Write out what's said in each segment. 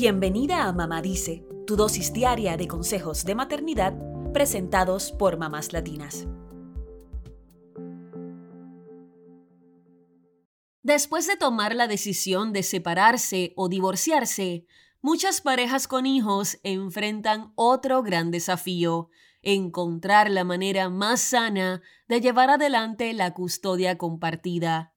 Bienvenida a Mamá Dice, tu dosis diaria de consejos de maternidad presentados por mamás latinas. Después de tomar la decisión de separarse o divorciarse, muchas parejas con hijos enfrentan otro gran desafío, encontrar la manera más sana de llevar adelante la custodia compartida.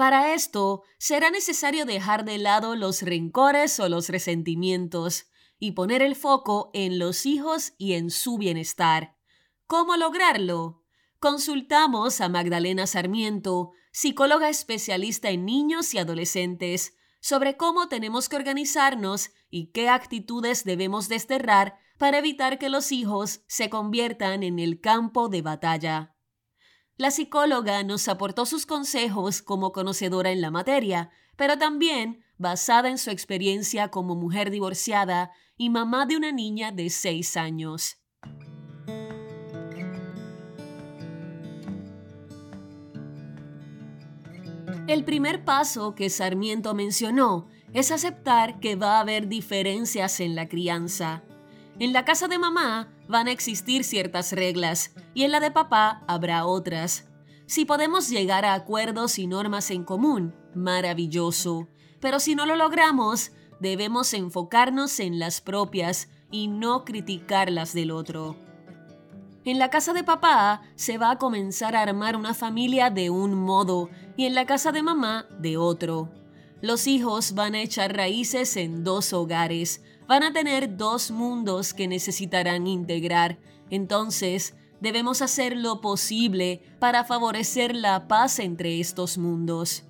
Para esto, será necesario dejar de lado los rencores o los resentimientos y poner el foco en los hijos y en su bienestar. ¿Cómo lograrlo? Consultamos a Magdalena Sarmiento, psicóloga especialista en niños y adolescentes, sobre cómo tenemos que organizarnos y qué actitudes debemos desterrar para evitar que los hijos se conviertan en el campo de batalla. La psicóloga nos aportó sus consejos como conocedora en la materia, pero también basada en su experiencia como mujer divorciada y mamá de una niña de seis años. El primer paso que Sarmiento mencionó es aceptar que va a haber diferencias en la crianza. En la casa de mamá van a existir ciertas reglas y en la de papá habrá otras. Si podemos llegar a acuerdos y normas en común, maravilloso. Pero si no lo logramos, debemos enfocarnos en las propias y no criticar las del otro. En la casa de papá se va a comenzar a armar una familia de un modo y en la casa de mamá de otro. Los hijos van a echar raíces en dos hogares, van a tener dos mundos que necesitarán integrar. Entonces, debemos hacer lo posible para favorecer la paz entre estos mundos.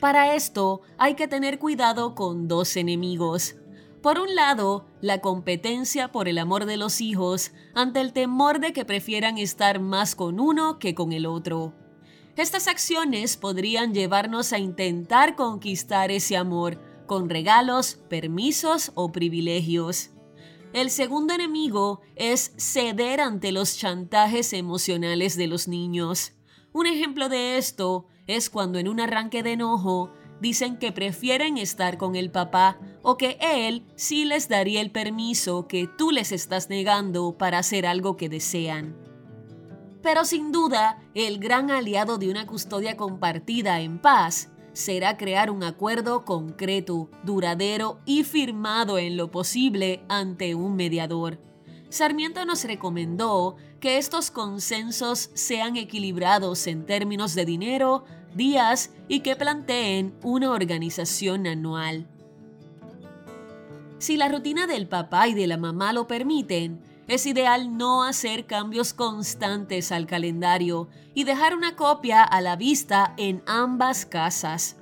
Para esto hay que tener cuidado con dos enemigos, por un lado, la competencia por el amor de los hijos ante el temor de que prefieran estar más con uno que con el otro. Estas acciones podrían llevarnos a intentar conquistar ese amor con regalos, permisos o privilegios. El segundo enemigo es ceder ante los chantajes emocionales de los niños. Un ejemplo de esto es cuando en un arranque de enojo dicen que prefieren estar con el papá o que él sí les daría el permiso que tú les estás negando para hacer algo que desean. Pero sin duda, el gran aliado de una custodia compartida en paz será crear un acuerdo concreto, duradero y firmado en lo posible ante un mediador. Sarmiento nos recomendó que estos consensos sean equilibrados en términos de dinero, días y que planteen una organización anual. Si la rutina del papá y de la mamá lo permiten, es ideal no hacer cambios constantes al calendario y dejar una copia a la vista en ambas casas.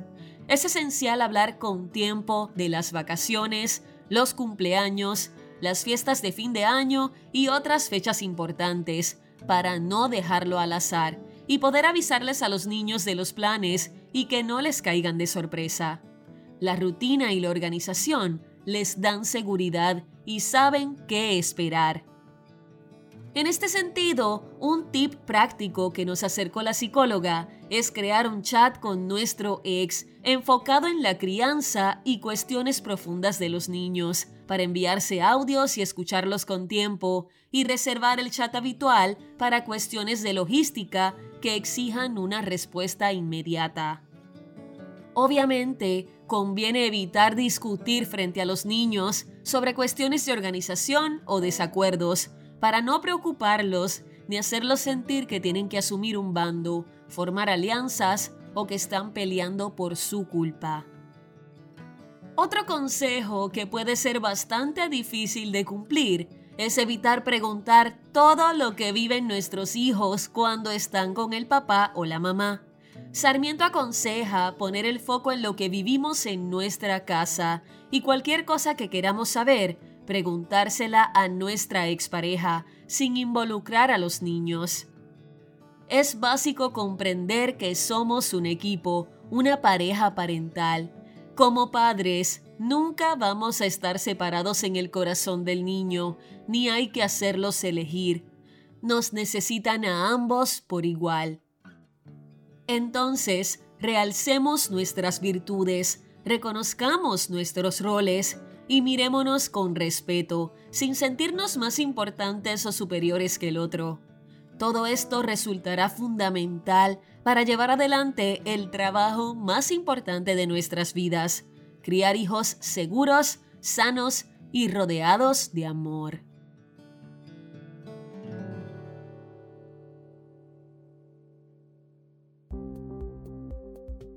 Es esencial hablar con tiempo de las vacaciones, los cumpleaños, las fiestas de fin de año y otras fechas importantes para no dejarlo al azar y poder avisarles a los niños de los planes y que no les caigan de sorpresa. La rutina y la organización les dan seguridad y saben qué esperar. En este sentido, un tip práctico que nos acercó la psicóloga es crear un chat con nuestro ex enfocado en la crianza y cuestiones profundas de los niños, para enviarse audios y escucharlos con tiempo, y reservar el chat habitual para cuestiones de logística que exijan una respuesta inmediata. Obviamente, conviene evitar discutir frente a los niños sobre cuestiones de organización o desacuerdos, para no preocuparlos ni hacerlos sentir que tienen que asumir un bando, formar alianzas o que están peleando por su culpa. Otro consejo que puede ser bastante difícil de cumplir es evitar preguntar todo lo que viven nuestros hijos cuando están con el papá o la mamá. Sarmiento aconseja poner el foco en lo que vivimos en nuestra casa y cualquier cosa que queramos saber, preguntársela a nuestra expareja sin involucrar a los niños. Es básico comprender que somos un equipo, una pareja parental. Como padres, Nunca vamos a estar separados en el corazón del niño, ni hay que hacerlos elegir. Nos necesitan a ambos por igual. Entonces, realcemos nuestras virtudes, Reconozcamos nuestros roles y mirémonos con respeto, sin sentirnos más importantes o superiores que el otro. Todo esto resultará fundamental para llevar adelante el trabajo más importante de nuestras vidas, criar hijos seguros, sanos y rodeados de amor.